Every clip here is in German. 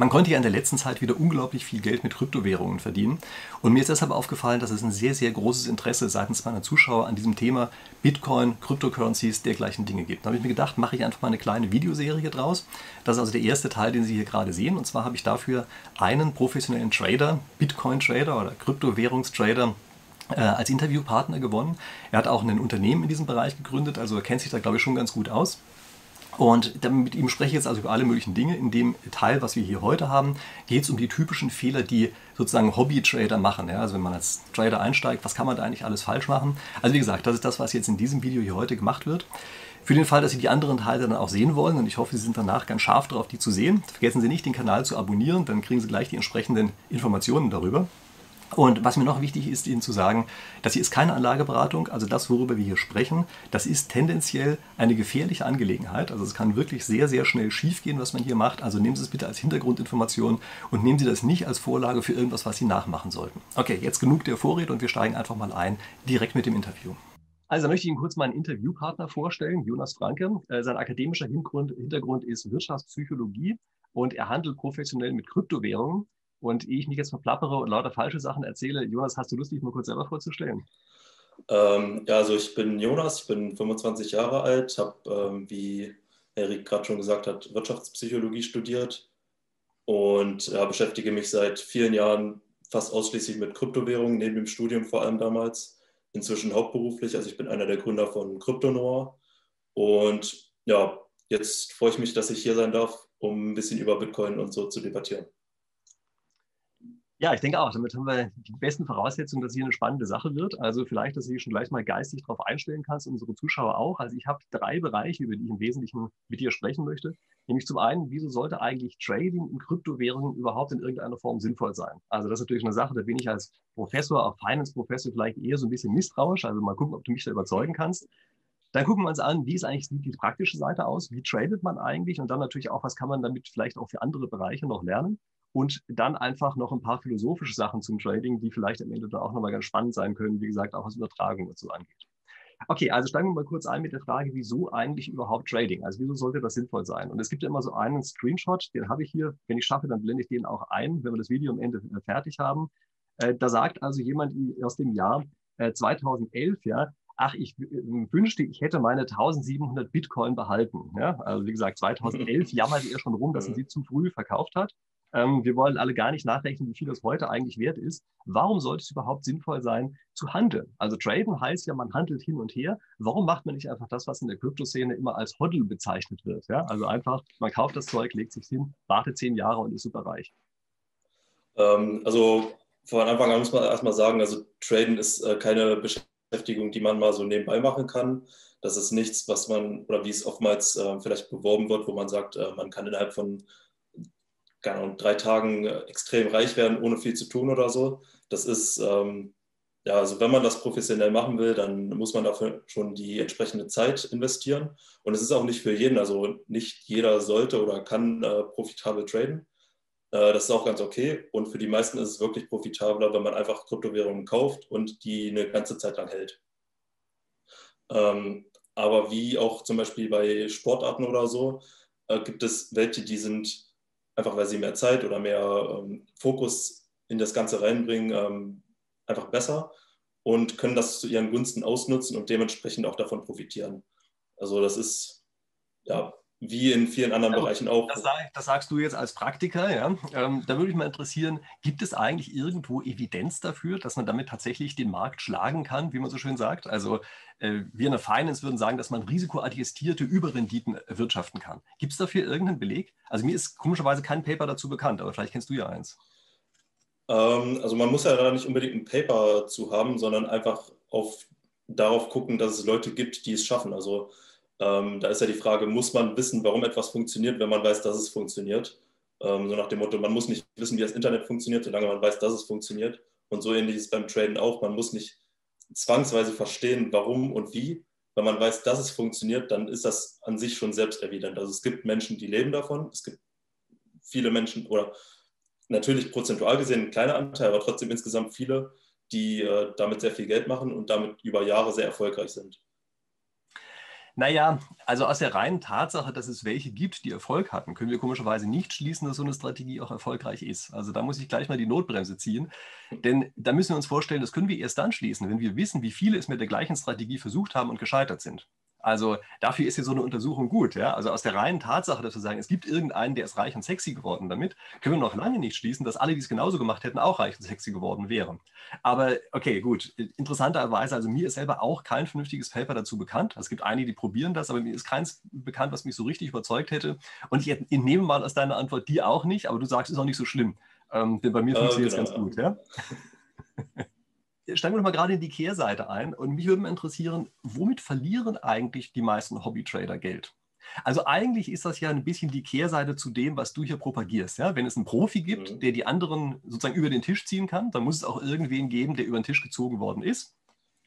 Man konnte ja in der letzten Zeit wieder unglaublich viel Geld mit Kryptowährungen verdienen. Und mir ist deshalb aufgefallen, dass es ein sehr, sehr großes Interesse seitens meiner Zuschauer an diesem Thema Bitcoin, Cryptocurrencies, dergleichen Dinge gibt. Da habe ich mir gedacht, mache ich einfach mal eine kleine Videoserie draus. Das ist also der erste Teil, den Sie hier gerade sehen. Und zwar habe ich dafür einen professionellen Trader, Bitcoin-Trader oder Kryptowährungstrader, äh, als Interviewpartner gewonnen. Er hat auch ein Unternehmen in diesem Bereich gegründet, also er kennt sich da, glaube ich, schon ganz gut aus. Und mit ihm spreche ich jetzt also über alle möglichen Dinge. In dem Teil, was wir hier heute haben, geht es um die typischen Fehler, die sozusagen Hobby-Trader machen. Ja, also wenn man als Trader einsteigt, was kann man da eigentlich alles falsch machen? Also wie gesagt, das ist das, was jetzt in diesem Video hier heute gemacht wird. Für den Fall, dass Sie die anderen Teile dann auch sehen wollen, und ich hoffe, Sie sind danach ganz scharf darauf, die zu sehen, vergessen Sie nicht, den Kanal zu abonnieren, dann kriegen Sie gleich die entsprechenden Informationen darüber. Und was mir noch wichtig ist, Ihnen zu sagen, das hier ist keine Anlageberatung, also das, worüber wir hier sprechen, das ist tendenziell eine gefährliche Angelegenheit. Also es kann wirklich sehr, sehr schnell schiefgehen, was man hier macht. Also nehmen Sie es bitte als Hintergrundinformation und nehmen Sie das nicht als Vorlage für irgendwas, was Sie nachmachen sollten. Okay, jetzt genug der Vorrede und wir steigen einfach mal ein, direkt mit dem Interview. Also möchte ich Ihnen kurz meinen Interviewpartner vorstellen, Jonas Franke. Äh, sein akademischer Hintergrund, Hintergrund ist Wirtschaftspsychologie und er handelt professionell mit Kryptowährungen. Und ehe ich mich jetzt verplappere und lauter falsche Sachen erzähle, Jonas, hast du Lust, dich mal kurz selber vorzustellen? Ähm, ja, also ich bin Jonas, ich bin 25 Jahre alt, habe, ähm, wie Erik gerade schon gesagt hat, Wirtschaftspsychologie studiert und ja, beschäftige mich seit vielen Jahren fast ausschließlich mit Kryptowährungen, neben dem Studium vor allem damals, inzwischen hauptberuflich. Also ich bin einer der Gründer von CryptoNoir und ja, jetzt freue ich mich, dass ich hier sein darf, um ein bisschen über Bitcoin und so zu debattieren. Ja, ich denke auch. Damit haben wir die besten Voraussetzungen, dass hier eine spannende Sache wird. Also vielleicht, dass du dich schon gleich mal geistig darauf einstellen kannst, unsere Zuschauer auch. Also ich habe drei Bereiche, über die ich im Wesentlichen mit dir sprechen möchte. Nämlich zum einen, wieso sollte eigentlich Trading in Kryptowährungen überhaupt in irgendeiner Form sinnvoll sein? Also das ist natürlich eine Sache, da bin ich als Professor, auch Finance-Professor vielleicht eher so ein bisschen misstrauisch. Also mal gucken, ob du mich da überzeugen kannst. Dann gucken wir uns an, wie ist eigentlich die praktische Seite aus? Wie tradet man eigentlich? Und dann natürlich auch, was kann man damit vielleicht auch für andere Bereiche noch lernen? Und dann einfach noch ein paar philosophische Sachen zum Trading, die vielleicht am Ende da auch nochmal ganz spannend sein können, wie gesagt, auch was Übertragung dazu angeht. Okay, also steigen wir mal kurz ein mit der Frage, wieso eigentlich überhaupt Trading? Also wieso sollte das sinnvoll sein? Und es gibt ja immer so einen Screenshot, den habe ich hier. Wenn ich schaffe, dann blende ich den auch ein, wenn wir das Video am Ende äh, fertig haben. Äh, da sagt also jemand aus dem Jahr 2011, äh, ja, ach, ich wünschte, ich hätte meine 1700 Bitcoin behalten. Ja, also wie gesagt, 2011 jammerte er schon rum, dass er sie zu früh verkauft hat. Ähm, wir wollen alle gar nicht nachrechnen, wie viel das heute eigentlich wert ist. Warum sollte es überhaupt sinnvoll sein, zu handeln? Also traden heißt ja, man handelt hin und her. Warum macht man nicht einfach das, was in der Kryptoszene immer als Hodl bezeichnet wird? Ja? Also einfach, man kauft das Zeug, legt sich hin, wartet zehn Jahre und ist super reich. Ähm, also von Anfang an muss man erstmal sagen, also traden ist äh, keine Beschäftigung, die man mal so nebenbei machen kann. Das ist nichts, was man, oder wie es oftmals äh, vielleicht beworben wird, wo man sagt, äh, man kann innerhalb von keine Ahnung, drei Tagen äh, extrem reich werden, ohne viel zu tun oder so. Das ist, ähm, ja, also wenn man das professionell machen will, dann muss man dafür schon die entsprechende Zeit investieren. Und es ist auch nicht für jeden, also nicht jeder sollte oder kann äh, profitabel traden. Äh, das ist auch ganz okay. Und für die meisten ist es wirklich profitabler, wenn man einfach Kryptowährungen kauft und die eine ganze Zeit lang hält. Ähm, aber wie auch zum Beispiel bei Sportarten oder so, äh, gibt es welche, die sind einfach weil sie mehr Zeit oder mehr ähm, Fokus in das Ganze reinbringen, ähm, einfach besser und können das zu ihren Gunsten ausnutzen und dementsprechend auch davon profitieren. Also das ist ja wie in vielen anderen also, Bereichen auch. Das, sag, das, sagst du jetzt als Praktiker, ja. Ähm, da würde mich mal interessieren, gibt es eigentlich irgendwo Evidenz dafür, dass man damit tatsächlich den Markt schlagen kann, wie man so schön sagt? Also äh, wir in der Finance würden sagen, dass man risikoadjustierte Überrenditen erwirtschaften kann. Gibt es dafür irgendeinen Beleg? Also mir ist komischerweise kein Paper dazu bekannt, aber vielleicht kennst du ja eins. Ähm, also man muss ja da nicht unbedingt ein Paper zu haben, sondern einfach auf, darauf gucken, dass es Leute gibt, die es schaffen. Also ähm, da ist ja die Frage, muss man wissen, warum etwas funktioniert, wenn man weiß, dass es funktioniert? Ähm, so nach dem Motto, man muss nicht wissen, wie das Internet funktioniert, solange man weiß, dass es funktioniert. Und so ähnlich ist beim Traden auch. Man muss nicht zwangsweise verstehen, warum und wie. Wenn man weiß, dass es funktioniert, dann ist das an sich schon selbstevident. Also es gibt Menschen, die leben davon. Es gibt viele Menschen oder natürlich prozentual gesehen ein kleiner Anteil, aber trotzdem insgesamt viele, die äh, damit sehr viel Geld machen und damit über Jahre sehr erfolgreich sind. Naja, also aus der reinen Tatsache, dass es welche gibt, die Erfolg hatten, können wir komischerweise nicht schließen, dass so eine Strategie auch erfolgreich ist. Also da muss ich gleich mal die Notbremse ziehen. Denn da müssen wir uns vorstellen, das können wir erst dann schließen, wenn wir wissen, wie viele es mit der gleichen Strategie versucht haben und gescheitert sind. Also dafür ist ja so eine Untersuchung gut. Ja? Also aus der reinen Tatsache, dass wir sagen, es gibt irgendeinen, der ist reich und sexy geworden damit, können wir noch lange nicht schließen, dass alle, die es genauso gemacht hätten, auch reich und sexy geworden wären. Aber okay, gut. Interessanterweise, also mir ist selber auch kein vernünftiges Paper dazu bekannt. Es gibt einige, die probieren das, aber mir ist keins bekannt, was mich so richtig überzeugt hätte. Und ich entnehme mal aus deiner Antwort die auch nicht, aber du sagst, es ist auch nicht so schlimm. Ähm, denn bei mir funktioniert es genau. ganz gut. Ja? steigen wir doch mal gerade in die Kehrseite ein. Und mich würde mal interessieren, womit verlieren eigentlich die meisten Hobbytrader Geld? Also eigentlich ist das ja ein bisschen die Kehrseite zu dem, was du hier propagierst. Ja? Wenn es einen Profi gibt, mhm. der die anderen sozusagen über den Tisch ziehen kann, dann muss es auch irgendwen geben, der über den Tisch gezogen worden ist.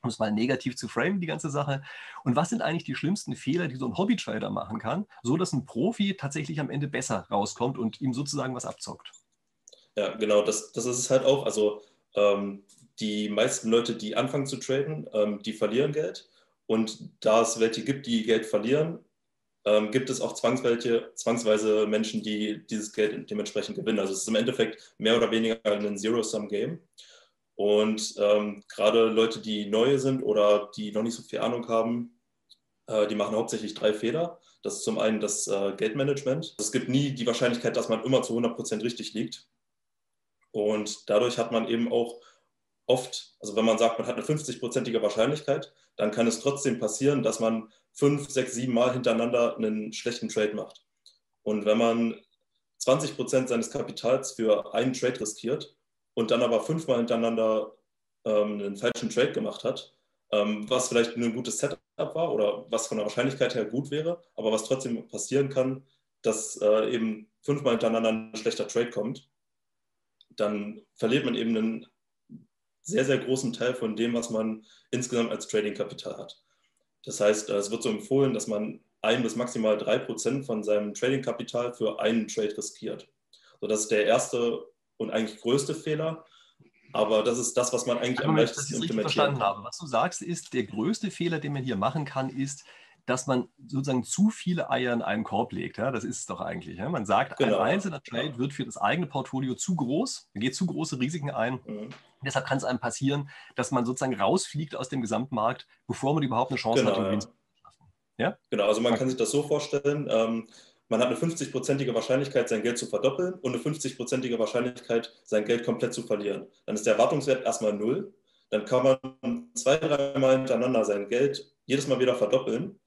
Um es mal negativ zu framen, die ganze Sache. Und was sind eigentlich die schlimmsten Fehler, die so ein Hobbytrader machen kann, so dass ein Profi tatsächlich am Ende besser rauskommt und ihm sozusagen was abzockt? Ja, genau, das, das ist es halt auch. Also ähm, die meisten Leute, die anfangen zu traden, ähm, die verlieren Geld. Und da es welche gibt, die Geld verlieren, ähm, gibt es auch zwangsweise, zwangsweise Menschen, die dieses Geld dementsprechend gewinnen. Also es ist im Endeffekt mehr oder weniger ein Zero-Sum-Game. Und ähm, gerade Leute, die neue sind oder die noch nicht so viel Ahnung haben, äh, die machen hauptsächlich drei Fehler. Das ist zum einen das äh, Geldmanagement. Es gibt nie die Wahrscheinlichkeit, dass man immer zu 100 Prozent richtig liegt. Und dadurch hat man eben auch oft, also wenn man sagt, man hat eine 50-prozentige Wahrscheinlichkeit, dann kann es trotzdem passieren, dass man fünf, sechs, sieben Mal hintereinander einen schlechten Trade macht. Und wenn man 20 Prozent seines Kapitals für einen Trade riskiert und dann aber fünfmal hintereinander ähm, einen falschen Trade gemacht hat, ähm, was vielleicht ein gutes Setup war oder was von der Wahrscheinlichkeit her gut wäre, aber was trotzdem passieren kann, dass äh, eben fünfmal hintereinander ein schlechter Trade kommt, dann verliert man eben einen sehr, sehr großen Teil von dem, was man insgesamt als Trading-Kapital hat. Das heißt, äh, es wird so empfohlen, dass man ein bis maximal drei Prozent von seinem Trading-Kapital für einen Trade riskiert. So, das ist der erste und eigentlich größte Fehler. Aber das ist das, was man eigentlich am leichtesten implementieren verstanden kann. Habe. Was du sagst, ist, der größte Fehler, den man hier machen kann, ist, dass man sozusagen zu viele Eier in einen Korb legt. Ja? Das ist es doch eigentlich. Ja? Man sagt, genau. ein einzelner Trade wird für das eigene Portfolio zu groß, man geht zu große Risiken ein. Mhm. Deshalb kann es einem passieren, dass man sozusagen rausfliegt aus dem Gesamtmarkt, bevor man überhaupt eine Chance genau, hat, um ja. zu schaffen. Ja? Genau, also man kann sich das so vorstellen, ähm, man hat eine 50-prozentige Wahrscheinlichkeit, sein Geld zu verdoppeln und eine 50-prozentige Wahrscheinlichkeit, sein Geld komplett zu verlieren. Dann ist der Erwartungswert erstmal null. Dann kann man zwei, dreimal hintereinander sein Geld jedes Mal wieder verdoppeln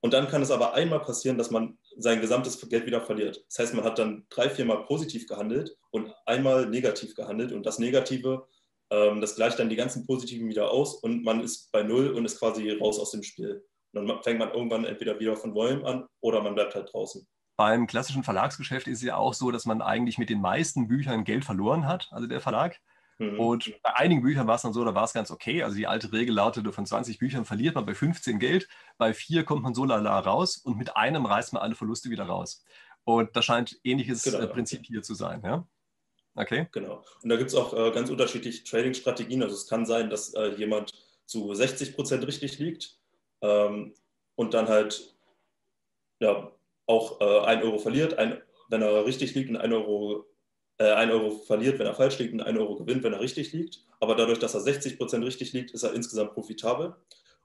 und dann kann es aber einmal passieren, dass man sein gesamtes Geld wieder verliert. Das heißt, man hat dann drei, viermal positiv gehandelt und einmal negativ gehandelt. Und das Negative, ähm, das gleicht dann die ganzen Positiven wieder aus und man ist bei Null und ist quasi raus aus dem Spiel. Und dann fängt man irgendwann entweder wieder von Volume an oder man bleibt halt draußen. Beim klassischen Verlagsgeschäft ist es ja auch so, dass man eigentlich mit den meisten Büchern Geld verloren hat, also der Verlag. Mhm. Und bei einigen Büchern war es dann so, da war es ganz okay. Also die alte Regel lautete, von 20 Büchern verliert man bei 15 Geld, bei vier kommt man so lala raus und mit einem reißt man alle Verluste wieder raus. Und das scheint ähnliches genau. Äh, Prinzip hier zu sein. Ja? Okay. Genau. Und da gibt es auch äh, ganz unterschiedliche Trading-Strategien. Also es kann sein, dass äh, jemand zu 60 Prozent richtig liegt ähm, und dann halt ja, auch äh, 1 Euro verliert, ein, wenn er richtig liegt und 1 Euro 1 Euro verliert, wenn er falsch liegt und 1 Euro gewinnt, wenn er richtig liegt. Aber dadurch, dass er 60 Prozent richtig liegt, ist er insgesamt profitabel.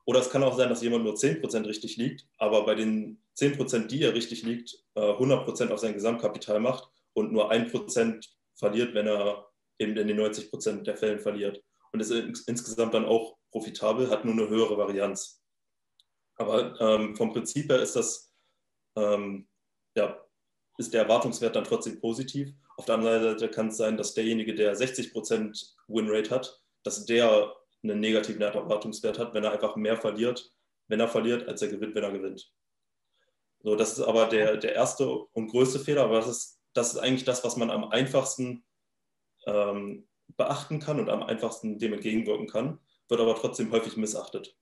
Oder es kann auch sein, dass jemand nur 10 Prozent richtig liegt, aber bei den 10 Prozent, die er richtig liegt, 100 äh, Prozent auf sein Gesamtkapital macht und nur 1 Prozent verliert, wenn er eben in den 90 Prozent der Fällen verliert. Und ist insgesamt dann auch profitabel, hat nur eine höhere Varianz. Aber ähm, vom Prinzip her ist das, ähm, ja, ist der Erwartungswert dann trotzdem positiv. Auf der anderen Seite kann es sein, dass derjenige, der 60% Winrate hat, dass der einen negativen Erwartungswert hat, wenn er einfach mehr verliert, wenn er verliert, als er gewinnt, wenn er gewinnt. So, das ist aber der, der erste und größte Fehler, aber das ist, das ist eigentlich das, was man am einfachsten ähm, beachten kann und am einfachsten dem entgegenwirken kann, wird aber trotzdem häufig missachtet.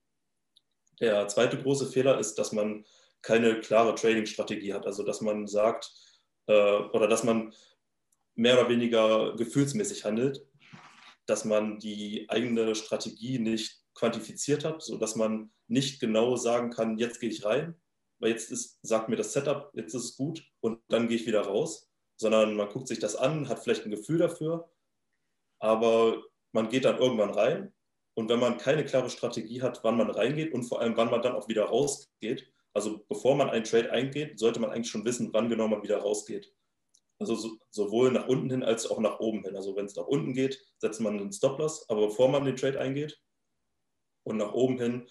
Der zweite große Fehler ist, dass man keine klare Trading-Strategie hat, also dass man sagt äh, oder dass man mehr oder weniger gefühlsmäßig handelt, dass man die eigene Strategie nicht quantifiziert hat, sodass man nicht genau sagen kann, jetzt gehe ich rein, weil jetzt ist, sagt mir das Setup, jetzt ist es gut und dann gehe ich wieder raus, sondern man guckt sich das an, hat vielleicht ein Gefühl dafür, aber man geht dann irgendwann rein und wenn man keine klare Strategie hat, wann man reingeht und vor allem, wann man dann auch wieder rausgeht, also bevor man einen Trade eingeht, sollte man eigentlich schon wissen, wann genau man wieder rausgeht. Also so, sowohl nach unten hin als auch nach oben hin. Also wenn es nach unten geht, setzt man einen Stop-Loss, aber bevor man den Trade eingeht und nach oben hin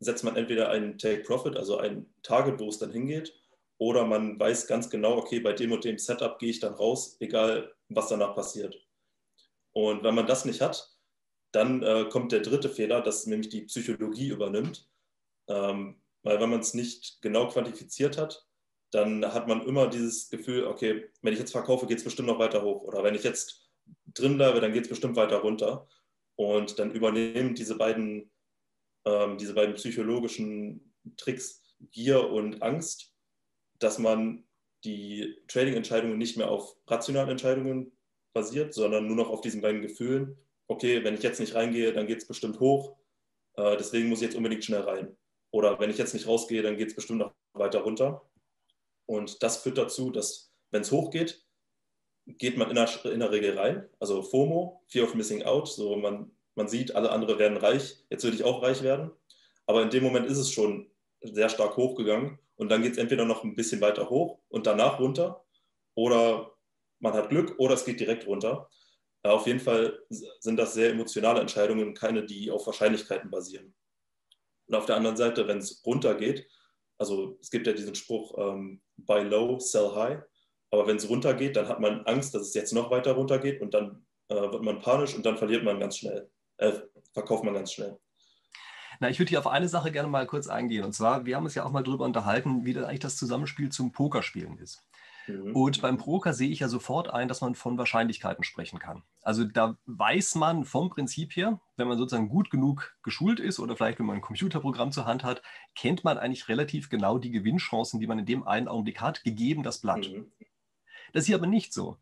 setzt man entweder einen Take-Profit, also ein Target, wo es dann hingeht, oder man weiß ganz genau, okay, bei dem und dem Setup gehe ich dann raus, egal was danach passiert. Und wenn man das nicht hat, dann äh, kommt der dritte Fehler, dass nämlich die Psychologie übernimmt. Ähm, weil wenn man es nicht genau quantifiziert hat, dann hat man immer dieses Gefühl, okay, wenn ich jetzt verkaufe, geht es bestimmt noch weiter hoch. Oder wenn ich jetzt drin bleibe, dann geht es bestimmt weiter runter. Und dann übernehmen diese beiden, ähm, diese beiden psychologischen Tricks Gier und Angst, dass man die Trading-Entscheidungen nicht mehr auf rationalen Entscheidungen basiert, sondern nur noch auf diesen beiden Gefühlen. Okay, wenn ich jetzt nicht reingehe, dann geht es bestimmt hoch. Äh, deswegen muss ich jetzt unbedingt schnell rein. Oder wenn ich jetzt nicht rausgehe, dann geht es bestimmt noch weiter runter. Und das führt dazu, dass, wenn es hochgeht, geht man in der, in der Regel rein. Also FOMO, Fear of Missing Out. So man, man sieht, alle anderen werden reich, jetzt will ich auch reich werden. Aber in dem Moment ist es schon sehr stark hochgegangen. Und dann geht es entweder noch ein bisschen weiter hoch und danach runter. Oder man hat Glück oder es geht direkt runter. Auf jeden Fall sind das sehr emotionale Entscheidungen, keine, die auf Wahrscheinlichkeiten basieren. Und auf der anderen Seite, wenn es runtergeht, also es gibt ja diesen Spruch, ähm, buy low, sell high. Aber wenn es runtergeht, dann hat man Angst, dass es jetzt noch weiter runtergeht und dann äh, wird man panisch und dann verliert man ganz schnell, äh, verkauft man ganz schnell. Na, ich würde hier auf eine Sache gerne mal kurz eingehen. Und zwar, wir haben uns ja auch mal darüber unterhalten, wie dann eigentlich das Zusammenspiel zum Pokerspielen ist. Mhm. Und beim Poker sehe ich ja sofort ein, dass man von Wahrscheinlichkeiten sprechen kann. Also da weiß man vom Prinzip her, wenn man sozusagen gut genug geschult ist oder vielleicht wenn man ein Computerprogramm zur Hand hat, kennt man eigentlich relativ genau die Gewinnchancen, die man in dem einen Augenblick hat, gegeben das Blatt. Mhm. Das ist hier aber nicht so.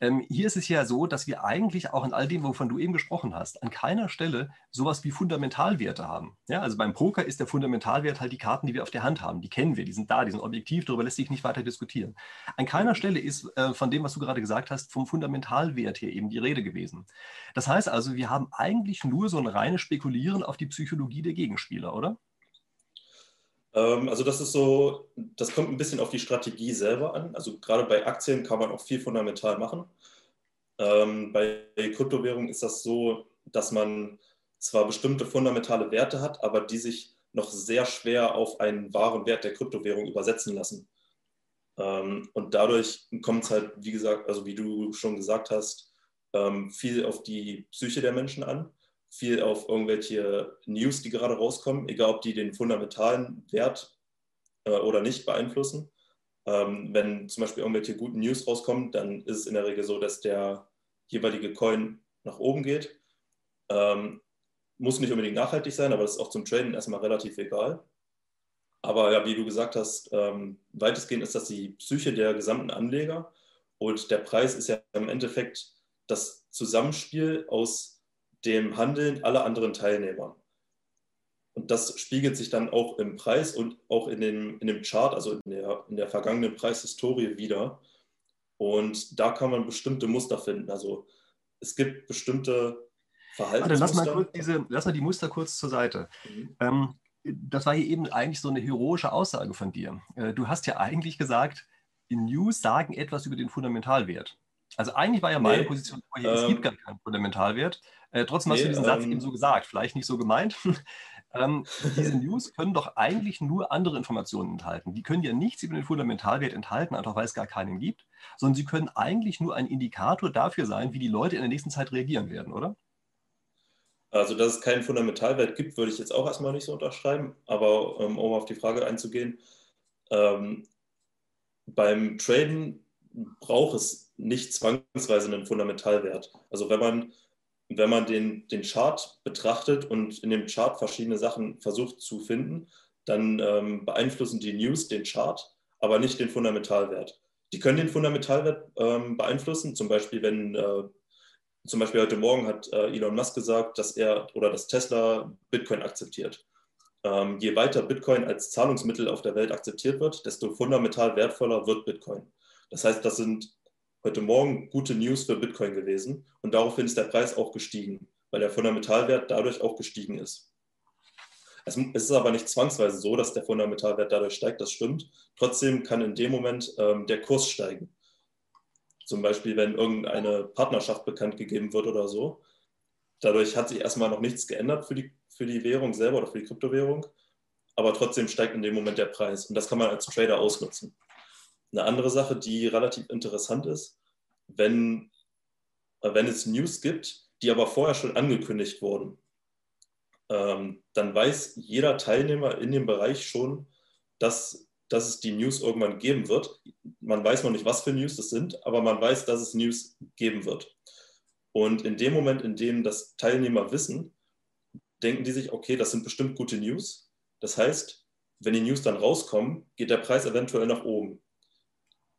Ähm, hier ist es ja so, dass wir eigentlich auch in all dem, wovon du eben gesprochen hast, an keiner Stelle sowas wie Fundamentalwerte haben. Ja, also beim Poker ist der Fundamentalwert halt die Karten, die wir auf der Hand haben. Die kennen wir, die sind da, die sind objektiv, darüber lässt sich nicht weiter diskutieren. An keiner Stelle ist äh, von dem, was du gerade gesagt hast, vom Fundamentalwert hier eben die Rede gewesen. Das heißt also, wir haben eigentlich nur so ein reines Spekulieren auf die Psychologie der Gegenspieler, oder? Ähm, also das ist so, das kommt ein bisschen auf die Strategie selber an. Also gerade bei Aktien kann man auch viel fundamental machen. Ähm, bei Kryptowährungen ist das so, dass man zwar bestimmte fundamentale Werte hat, aber die sich noch sehr schwer auf einen wahren Wert der Kryptowährung übersetzen lassen. Ähm, und dadurch kommt es halt, wie gesagt, also wie du schon gesagt hast, viel auf die Psyche der Menschen an viel auf irgendwelche News, die gerade rauskommen, egal ob die den fundamentalen Wert äh, oder nicht beeinflussen. Ähm, wenn zum Beispiel irgendwelche guten News rauskommen, dann ist es in der Regel so, dass der jeweilige Coin nach oben geht. Ähm, muss nicht unbedingt nachhaltig sein, aber das ist auch zum Traden erstmal relativ egal. Aber ja, wie du gesagt hast, ähm, weitestgehend ist das die Psyche der gesamten Anleger und der Preis ist ja im Endeffekt das Zusammenspiel aus dem Handeln aller anderen Teilnehmer. Und das spiegelt sich dann auch im Preis und auch in dem, in dem Chart, also in der, in der vergangenen Preishistorie wieder. Und da kann man bestimmte Muster finden. Also es gibt bestimmte Verhaltensmuster. Warte, lass mal, kurz diese, lass mal die Muster kurz zur Seite. Mhm. Ähm, das war hier eben eigentlich so eine heroische Aussage von dir. Äh, du hast ja eigentlich gesagt, News sagen etwas über den Fundamentalwert. Also eigentlich war ja meine nee, Position, ähm, es gibt gar keinen Fundamentalwert. Äh, trotzdem nee, hast du diesen Satz ähm, eben so gesagt, vielleicht nicht so gemeint. ähm, diese News können doch eigentlich nur andere Informationen enthalten. Die können ja nichts über den Fundamentalwert enthalten, einfach weil es gar keinen gibt, sondern sie können eigentlich nur ein Indikator dafür sein, wie die Leute in der nächsten Zeit reagieren werden, oder? Also, dass es keinen Fundamentalwert gibt, würde ich jetzt auch erstmal nicht so unterschreiben. Aber ähm, um auf die Frage einzugehen, ähm, beim Traden braucht es nicht zwangsweise einen Fundamentalwert. Also wenn man wenn man den, den Chart betrachtet und in dem Chart verschiedene Sachen versucht zu finden, dann ähm, beeinflussen die News den Chart, aber nicht den Fundamentalwert. Die können den Fundamentalwert ähm, beeinflussen, zum Beispiel wenn äh, zum Beispiel heute Morgen hat äh, Elon Musk gesagt, dass er oder dass Tesla Bitcoin akzeptiert. ähm, je weiter Bitcoin als Zahlungsmittel auf der Welt akzeptiert wird, desto fundamental wertvoller wird Bitcoin. Das heißt, das sind heute Morgen gute News für Bitcoin gewesen und daraufhin ist der Preis auch gestiegen, weil der Fundamentalwert dadurch auch gestiegen ist. Es ist aber nicht zwangsweise so, dass der Fundamentalwert dadurch steigt, das stimmt. Trotzdem kann in dem Moment ähm, der Kurs steigen. Zum Beispiel, wenn irgendeine Partnerschaft bekannt gegeben wird oder so. Dadurch hat sich erstmal noch nichts geändert für die, für die Währung selber oder für die Kryptowährung. Aber trotzdem steigt in dem Moment der Preis. Und das kann man als Trader ausnutzen. Eine andere Sache, die relativ interessant ist, wenn, wenn es News gibt, die aber vorher schon angekündigt wurden ähm, dann weiß jeder Teilnehmer in dem Bereich schon, dass, dass es die News irgendwann geben wird. Man weiß noch nicht, was für News das sind, aber man weiß, dass es News geben wird. Und in dem Moment, in dem das Teilnehmer wissen, denken die sich, okay, das sind bestimmt gute News. Das heißt, wenn die News dann rauskommen, geht der Preis eventuell nach oben.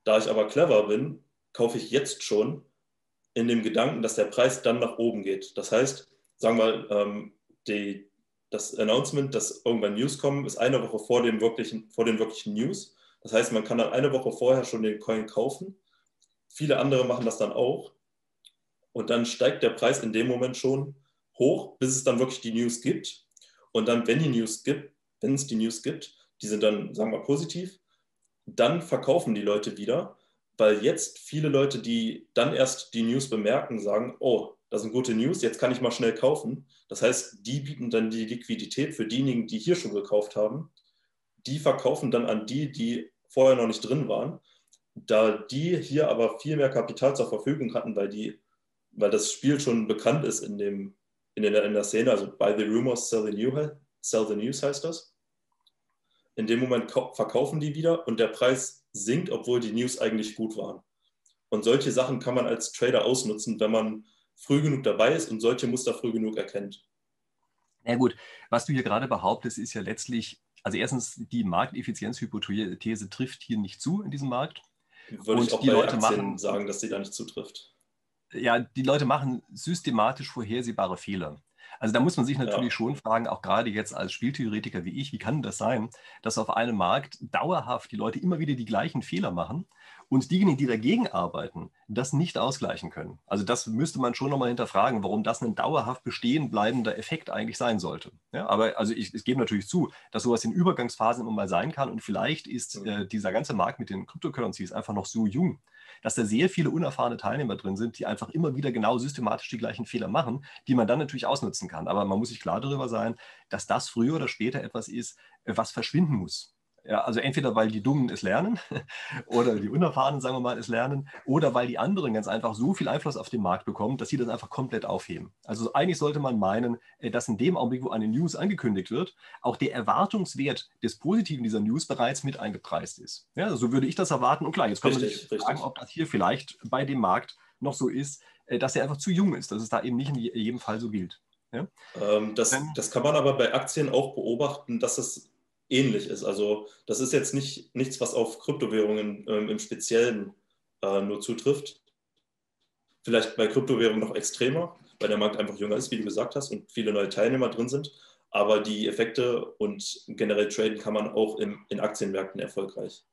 Da ich aber clever bin, kaufe ich jetzt schon in dem Gedanken, dass der Preis dann nach oben geht. Das heißt, sagen wir, ähm, die, das Announcement, dass irgendwann News kommen, ist eine Woche vor, dem wirklichen, vor den wirklichen News. Das heißt, man kann dann eine Woche vorher schon den Coin kaufen. Viele andere machen das dann auch. Und dann steigt der Preis in dem Moment schon hoch, bis es dann wirklich die News gibt. Und dann, wenn die News gibt, wenn es die News gibt, die sind dann, sagen wir, positiv, dann verkaufen die Leute wieder, weil jetzt viele Leute, die dann erst die News bemerken, sagen, oh, das sind gute News, jetzt kann ich mal schnell kaufen. Das heißt, die bieten dann die Liquidität für diejenigen, die hier schon gekauft haben. Die verkaufen dann an die, die vorher noch nicht drin waren. Da die hier aber viel mehr Kapital zur Verfügung hatten, weil, die, weil das Spiel schon bekannt ist in, dem, in, der, in der Szene, also by the rumors, sell the, new, sell the news heißt das. In dem Moment verkaufen die wieder und der Preis sinkt, obwohl die News eigentlich gut waren. Und solche Sachen kann man als Trader ausnutzen, wenn man früh genug dabei ist und solche Muster früh genug erkennt. Na ja, gut, was du hier gerade behauptest, ist ja letztlich, also erstens, die Markteffizienzhypothese trifft hier nicht zu in diesem Markt. Würde und ich auch die Leute Aktien machen, sagen, dass sie da nicht zutrifft. Ja, die Leute machen systematisch vorhersehbare Fehler. Also da muss man sich natürlich ja. schon fragen, auch gerade jetzt als Spieltheoretiker wie ich, wie kann das sein, dass auf einem Markt dauerhaft die Leute immer wieder die gleichen Fehler machen und diejenigen, die dagegen arbeiten, das nicht ausgleichen können. Also das müsste man schon nochmal hinterfragen, warum das ein dauerhaft bestehen bleibender Effekt eigentlich sein sollte. Ja, aber also ich, ich gebe natürlich zu, dass sowas in Übergangsphasen immer mal sein kann und vielleicht ist äh, dieser ganze Markt mit den Cryptocurrencies einfach noch so jung, dass da sehr viele unerfahrene Teilnehmer drin sind, die einfach immer wieder genau systematisch die gleichen Fehler machen, die man dann natürlich ausnutzen kann. Aber man muss sich klar darüber sein, dass das früher oder später etwas ist, was verschwinden muss. Ja, also entweder weil die Dummen es lernen oder die Unerfahrenen, sagen wir mal, es lernen oder weil die anderen ganz einfach so viel Einfluss auf den Markt bekommen, dass sie das einfach komplett aufheben. Also eigentlich sollte man meinen, äh, dass in dem Augenblick, wo eine News angekündigt wird, auch der Erwartungswert des Positiven dieser News bereits mit eingepreist ist. Ja, so würde ich das erwarten. Und klar, jetzt können wir sich fragen, ob das hier vielleicht bei dem Markt noch so ist, äh, dass er einfach zu jung ist, dass es da eben nicht in jedem Fall so gilt. Ja? Ähm, das, das kann man aber bei Aktien auch beobachten, dass es ähnlich ist. Also das ist jetzt nicht nichts, was auf Kryptowährungen ähm, im Speziellen äh, nur zutrifft. Vielleicht bei Kryptowährungen noch extremer, weil der Markt einfach jünger ist, wie du gesagt hast, und viele neue Teilnehmer drin sind. Aber die Effekte und generell traden kann man auch im, in Aktienmärkten erfolgreich.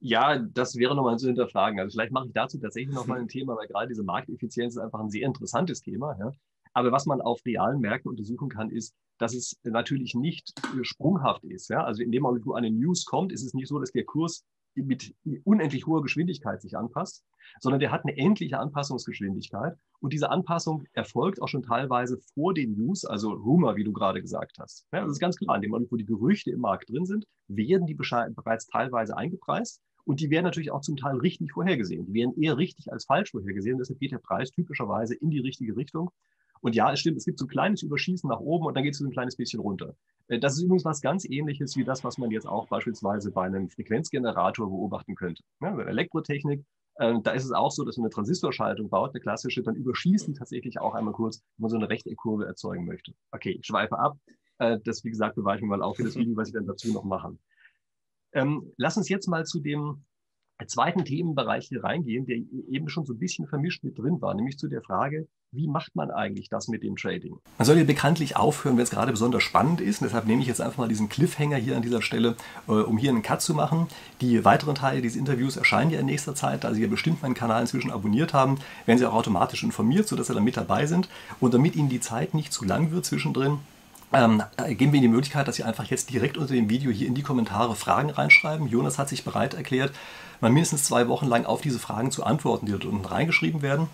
Ja, das wäre nochmal zu hinterfragen. Also vielleicht mache ich dazu tatsächlich nochmal ein Thema, weil gerade diese Markteffizienz ist einfach ein sehr interessantes Thema. Ja. Aber was man auf realen Märkten untersuchen kann, ist, dass es natürlich nicht sprunghaft ist. Ja? Also in dem Moment, wo eine News kommt, ist es nicht so, dass der Kurs mit unendlich hoher Geschwindigkeit sich anpasst, sondern der hat eine endliche Anpassungsgeschwindigkeit. Und diese Anpassung erfolgt auch schon teilweise vor den News, also Rumor, wie du gerade gesagt hast. Ja, das ist ganz klar. In dem Moment, wo die Gerüchte im Markt drin sind, werden die bereits teilweise eingepreist. Und die werden natürlich auch zum Teil richtig vorhergesehen. Die werden eher richtig als falsch vorhergesehen. Deshalb geht der Preis typischerweise in die richtige Richtung. Und ja, es stimmt, es gibt so ein kleines Überschießen nach oben und dann geht es so ein kleines bisschen runter. Äh, das ist übrigens was ganz ähnliches wie das, was man jetzt auch beispielsweise bei einem Frequenzgenerator beobachten könnte. Ja, bei der Elektrotechnik, äh, da ist es auch so, dass man eine Transistorschaltung baut, eine klassische, dann überschießen tatsächlich auch einmal kurz, wenn man so eine Rechteckkurve erzeugen möchte. Okay, ich schweife ab. Äh, das, wie gesagt, bewahre ich mir mal auf für das Video, was ich dann dazu noch mache. Ähm, lass uns jetzt mal zu dem zweiten Themenbereich hier reingehen, der eben schon so ein bisschen vermischt mit drin war, nämlich zu der Frage, wie macht man eigentlich das mit dem Trading? Man soll ja bekanntlich aufhören, wenn es gerade besonders spannend ist. Und deshalb nehme ich jetzt einfach mal diesen Cliffhanger hier an dieser Stelle, äh, um hier einen Cut zu machen. Die weiteren Teile dieses Interviews erscheinen ja in nächster Zeit. Da Sie ja bestimmt meinen Kanal inzwischen abonniert haben, werden Sie auch automatisch informiert, sodass Sie dann mit dabei sind. Und damit Ihnen die Zeit nicht zu lang wird zwischendrin, ähm, geben wir Ihnen die Möglichkeit, dass Sie einfach jetzt direkt unter dem Video hier in die Kommentare Fragen reinschreiben. Jonas hat sich bereit erklärt, mal mindestens zwei Wochen lang auf diese Fragen zu antworten, die dort unten reingeschrieben werden.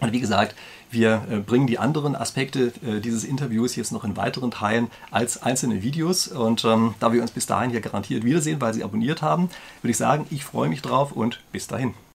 Und wie gesagt, wir äh, bringen die anderen Aspekte äh, dieses Interviews jetzt noch in weiteren Teilen als einzelne Videos. Und ähm, da wir uns bis dahin hier garantiert wiedersehen, weil Sie abonniert haben, würde ich sagen, ich freue mich drauf und bis dahin.